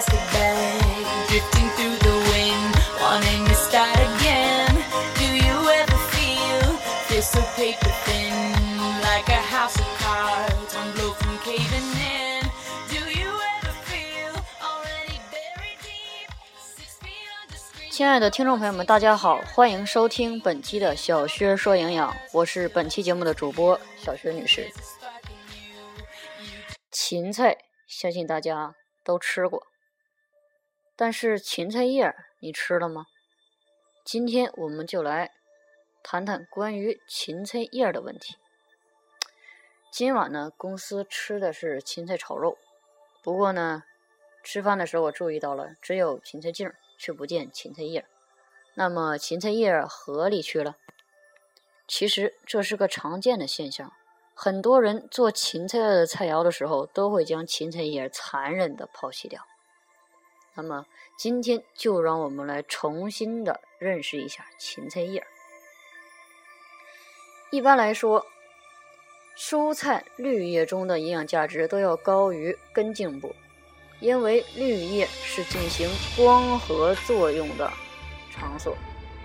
plastic bag, drifting through the wind, wanting to start again. Do you ever feel this so paper thin, like a house of cards, one blow from caving in? Do you ever feel already buried deep, six feet under 亲爱的听众朋友们，大家好，欢迎收听本期的小薛说营养，我是本期节目的主播小薛女士。芹菜，相信大家都吃过。但是芹菜叶你吃了吗？今天我们就来谈谈关于芹菜叶的问题。今晚呢，公司吃的是芹菜炒肉，不过呢，吃饭的时候我注意到了，只有芹菜茎，却不见芹菜叶。那么芹菜叶何里去了？其实这是个常见的现象。很多人做芹菜的菜肴的时候，都会将芹菜叶残忍的抛弃掉。那么今天就让我们来重新的认识一下芹菜叶。一般来说，蔬菜绿叶中的营养价值都要高于根茎部，因为绿叶是进行光合作用的场所，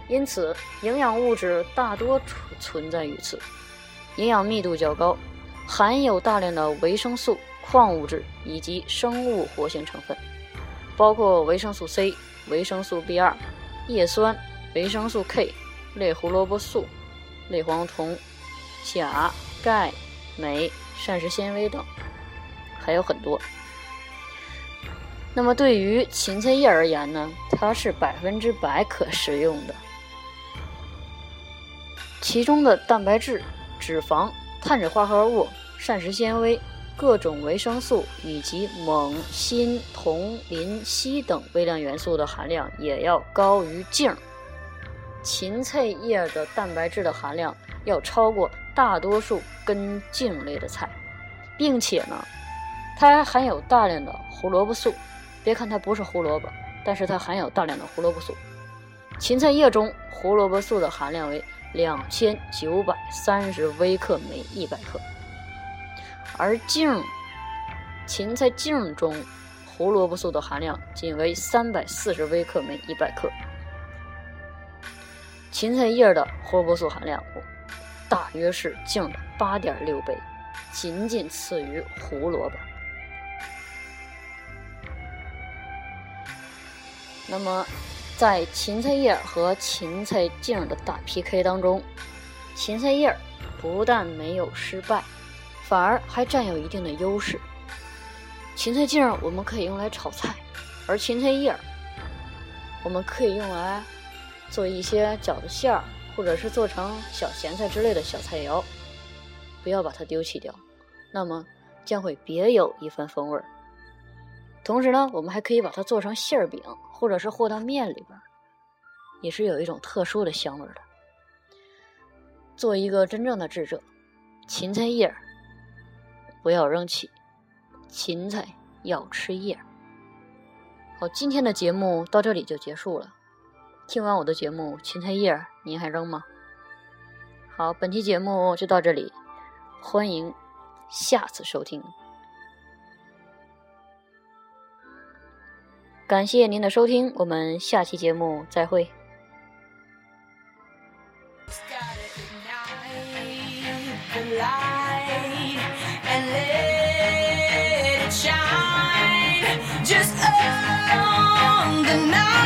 因此营养物质大多存存在于此。营养密度较高，含有大量的维生素、矿物质以及生物活性成分，包括维生素 C、维生素 B2、叶酸、维生素 K、类胡萝卜素、类黄酮、钾、钙、镁、膳食纤维等，还有很多。那么对于芹菜叶而言呢，它是百分之百可食用的，其中的蛋白质。脂肪、碳水化合物、膳食纤维、各种维生素以及锰、锌、铜、磷、硒等微量元素的含量也要高于茎。芹菜叶的蛋白质的含量要超过大多数根茎类的菜，并且呢，它还含有大量的胡萝卜素。别看它不是胡萝卜，但是它含有大量的胡萝卜素。芹菜叶中胡萝卜素的含量为。两千九百三十微克每一百克，而茎芹菜茎中胡萝卜素的含量仅为三百四十微克每一百克。芹菜叶的胡萝卜素含量大约是茎的八点六倍，仅仅次于胡萝卜。那么。在芹菜叶和芹菜茎的大 PK 当中，芹菜叶不但没有失败，反而还占有一定的优势。芹菜茎我们可以用来炒菜，而芹菜叶儿我们可以用来做一些饺子馅儿，或者是做成小咸菜之类的小菜肴。不要把它丢弃掉，那么将会别有一番风味儿。同时呢，我们还可以把它做成馅儿饼，或者是和到面里边，也是有一种特殊的香味的。做一个真正的智者，芹菜叶儿不要扔弃，芹菜要吃叶。好，今天的节目到这里就结束了。听完我的节目，芹菜叶您还扔吗？好，本期节目就到这里，欢迎下次收听。感谢您的收听，我们下期节目再会。Just on the night